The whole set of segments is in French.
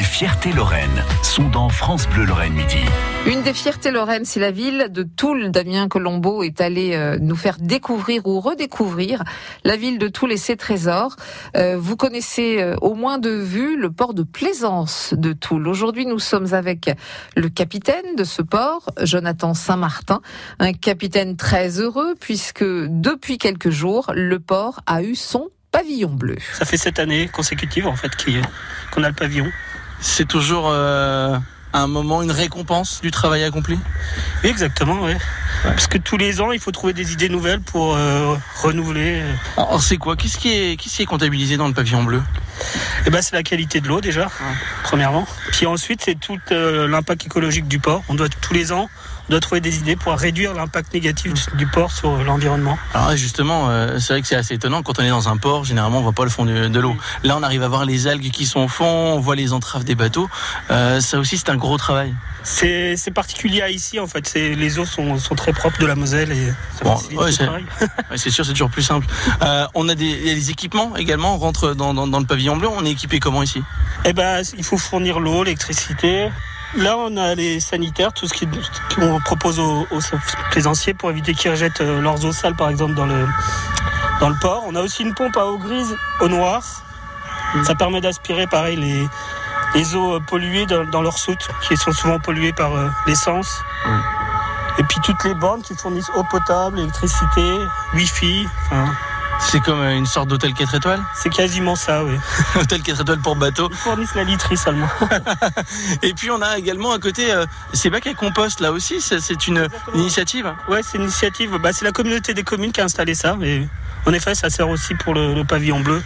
Les fiertés Lorraine sont dans France Bleu Lorraine Midi. Une des fiertés Lorraine, c'est la ville de Toul. Damien Colombo est allé euh, nous faire découvrir ou redécouvrir la ville de Toul et ses trésors. Euh, vous connaissez euh, au moins de vue le port de plaisance de Toul. Aujourd'hui, nous sommes avec le capitaine de ce port, Jonathan Saint-Martin, un capitaine très heureux puisque depuis quelques jours, le port a eu son pavillon bleu. Ça fait sept années consécutives en fait qu'on a le pavillon. C'est toujours euh, un moment, une récompense du travail accompli? Exactement, oui. Parce que tous les ans, il faut trouver des idées nouvelles pour euh, renouveler. Alors c'est quoi? Qu'est-ce qui est, qu'est-ce qui est comptabilisé dans le pavillon bleu? Eh ben, c'est la qualité de l'eau déjà, premièrement. Puis ensuite, c'est tout euh, l'impact écologique du port. On doit tous les ans doit trouver des idées pour réduire l'impact négatif du port sur l'environnement. Alors justement, euh, c'est vrai que c'est assez étonnant. Quand on est dans un port, généralement, on voit pas le fond de, de l'eau. Là, on arrive à voir les algues qui sont au fond, on voit les entraves des bateaux. Euh, ça aussi, c'est un gros travail. C'est particulier à ici, en fait. Les eaux sont, sont, très propres de la Moselle et ça bon, ouais, c'est sûr, c'est toujours plus simple. Euh, on a des, des, équipements également. On rentre dans, dans, dans, le pavillon bleu. On est équipé comment ici? Eh ben, il faut fournir l'eau, l'électricité, Là, on a les sanitaires, tout ce qu'on propose aux, plaisanciers pour éviter qu'ils rejettent euh, leurs eaux sales, par exemple, dans le, dans le port. On a aussi une pompe à eau grise, eau noire. Ça permet d'aspirer, pareil, les, les eaux euh, polluées dans, leur soute, qui sont souvent polluées par euh, l'essence. Et puis toutes les bornes qui fournissent eau potable, électricité, wifi. C'est comme une sorte d'hôtel 4 étoiles? C'est quasiment ça, oui. hôtel 4 étoiles pour bateau. Ils fournissent la literie seulement. Et puis on a également à côté, euh, c'est bac à compost là aussi, c'est une initiative Ouais, c'est une initiative. Bah, c'est la communauté des communes qui a installé ça. Et en effet, ça sert aussi pour le, pavillon bleu.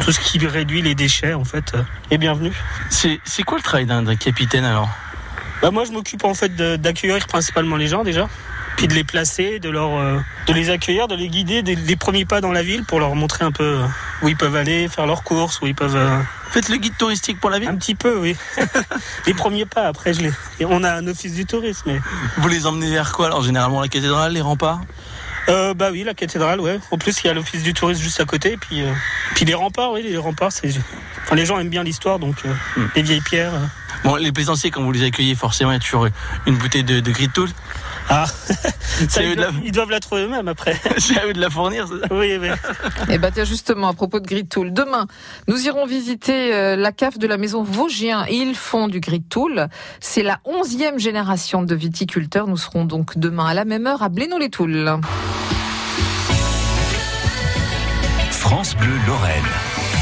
Tout ce qui réduit les déchets, en fait, euh, est bienvenu. C'est quoi le travail d'un capitaine alors? Bah moi je m'occupe en fait d'accueillir principalement les gens déjà puis de les placer, de, leur, euh, de les accueillir, de les guider des, premiers pas dans la ville pour leur montrer un peu où ils peuvent aller, faire leurs courses, où ils peuvent. Euh, Faites le guide touristique pour la ville Un petit peu, oui. les premiers pas, après, je les. on a un office du tourisme. Mais... Vous les emmenez vers quoi Alors, généralement, la cathédrale, les remparts? Euh, bah oui, la cathédrale, ouais. En plus, il y a l'office du tourisme juste à côté. Et puis, puis les remparts, oui, les remparts, c'est. Enfin, les gens aiment bien l'histoire, donc hmm. les vieilles pierres. Bon, les plaisanciers, quand vous les accueillez, forcément, il y a toujours une bouteille de, de gris tool. Ah, ils, doivent, la... trouver eux-mêmes après. C'est à eux de la fournir, ça? Oui, oui. Et eh bah ben, tiens, justement, à propos de Grid Tool, demain, nous irons visiter euh, la cave de la maison Vosgien. Ils font du Grid Tool. C'est la onzième génération de viticulteurs. Nous serons donc demain à la même heure à Blénaud-les-Toules. France Bleu Lorraine.